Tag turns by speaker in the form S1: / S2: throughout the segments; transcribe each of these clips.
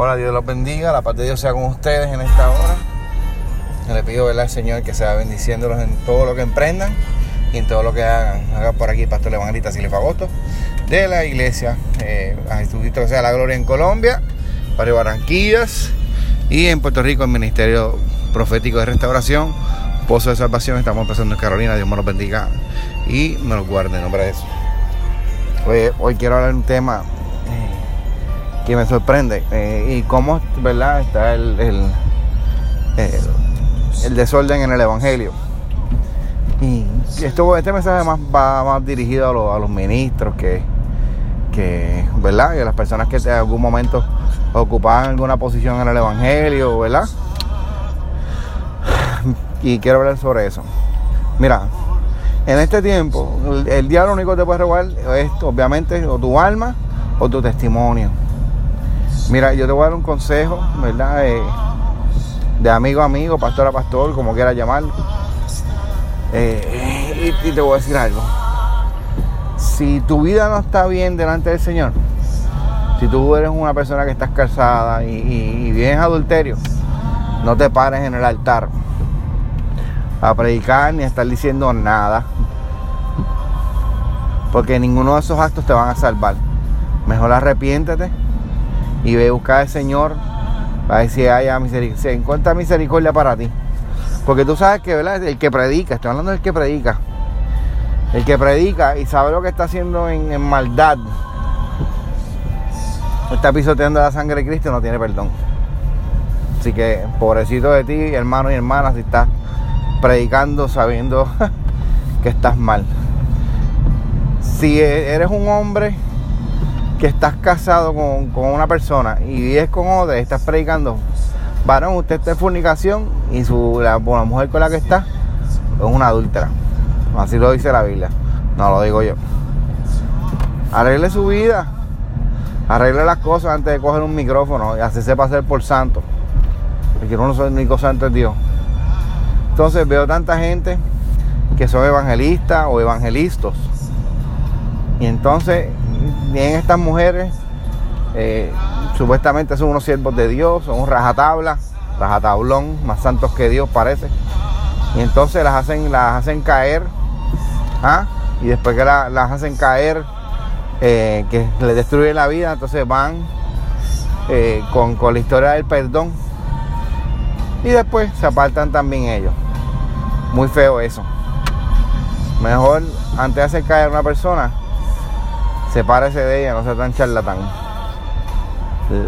S1: Hola, Dios los bendiga, la paz de Dios sea con ustedes en esta hora. Le pido ¿verdad, al Señor que sea bendiciéndolos en todo lo que emprendan y en todo lo que hagan. Haga por aquí Pastor Evangelista Silifagosto de la iglesia eh, a Jesucristo que sea la gloria en Colombia, para Barranquillas y en Puerto Rico el Ministerio Profético de Restauración, Pozo de Salvación. Estamos empezando en Carolina, Dios me los bendiga y me los guarde en nombre de eso. Hoy, quiero hablar de un tema que me sorprende eh, y cómo ¿verdad? está el, el, el, el desorden en el Evangelio. Y esto, este mensaje más, va más dirigido a los, a los ministros que, que, ¿verdad? Y a las personas que en algún momento ocupaban alguna posición en el Evangelio, ¿verdad? Y quiero hablar sobre eso. Mira, en este tiempo, el, el diablo único que te puede robar es obviamente o tu alma o tu testimonio. Mira, yo te voy a dar un consejo, ¿verdad? Eh, de amigo a amigo, pastor a pastor, como quieras llamarlo. Eh, y, te voy a decir algo. Si tu vida no está bien delante del Señor, si tú eres una persona que estás casada y, y, y vienes adulterio, no te pares en el altar a predicar ni a estar diciendo nada. Porque ninguno de esos actos te van a salvar. Mejor arrepiéntete y ve a buscar al Señor para ver si haya misericordia, si encuentra misericordia para ti. Porque tú sabes que, ¿verdad? El que predica, estoy hablando del que predica. El que predica y sabe lo que está haciendo en, maldad, está pisoteando la sangre de Cristo y no tiene perdón. Así que, pobrecito de ti, hermano y hermana, si estás predicando sabiendo que estás mal. Si eres un hombre que estás casado con, con una persona y vives con otra y estás predicando, varón, usted está en fornicación y su, la, mujer con la que está es una adúltera. Así lo dice la Biblia. No lo digo yo. Arregle su vida. Arregle las cosas antes de coger un micrófono y hacerse pasar por santo. Porque no soy el único santo es Dios. Entonces veo tanta gente que son evangelistas o evangelistas. Y entonces vienen estas mujeres, eh, supuestamente son unos siervos de Dios, son un rajatabla, rajatablón, más santos que Dios parece. Y entonces las hacen, las hacen caer, ¿ah? y después que la, las hacen caer, eh, que les destruyen la vida, entonces van eh, con, con la historia del perdón. Y después se apartan también ellos. Muy feo eso. Mejor antes de hacer caer a una persona, sepárese de ella, no sea tan charlatán.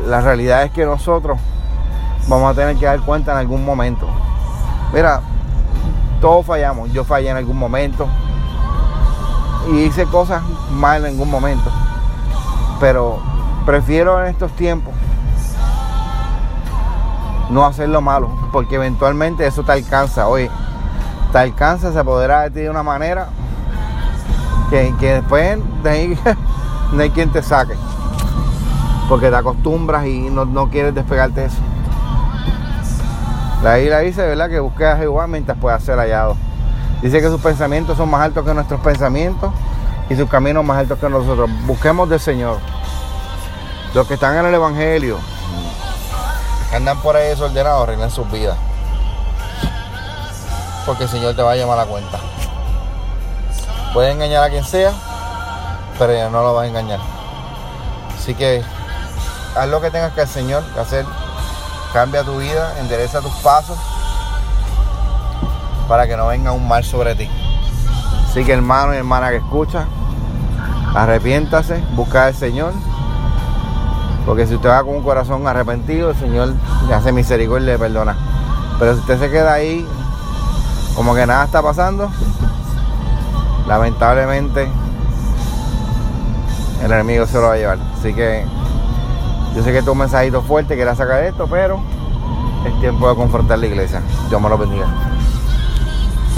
S1: La realidad es que nosotros vamos a tener que dar cuenta en algún momento. Mira, todos fallamos. Yo fallé en algún momento. Y hice cosas mal en algún momento. Pero prefiero en estos tiempos no hacer lo malo. Porque eventualmente eso te alcanza. Oye, te alcanza, se apodera de ti de una manera que, después de ahí no hay quien te saque. Porque te acostumbras y no, no quieres despegarte de eso. La Biblia dice, ¿verdad? Que busque a Jehová mientras pueda ser hallado. Dice que sus pensamientos son más altos que nuestros pensamientos y sus caminos más altos que nosotros. Busquemos del Señor. Los que están en el Evangelio, andan por ahí desordenados, arreglen sus vidas. Porque el Señor te va a llamar a la cuenta. Puede engañar a quien sea, pero ya no lo va a engañar. Así que haz lo que tengas que hacer, Señor, que hacer. Cambia tu vida, endereza tus pasos para que no venga un mal sobre ti. Así que hermano y hermana que escucha, arrepiéntase, busca al Señor. Porque si usted va con un corazón arrepentido, el Señor le hace misericordia y le perdona. Pero si usted se queda ahí como que nada está pasando, lamentablemente el enemigo se lo va a llevar. Así que yo sé que esto es un mensajito fuerte, que era sacar esto, pero es tiempo de confrontar la iglesia. Dios me lo bendiga.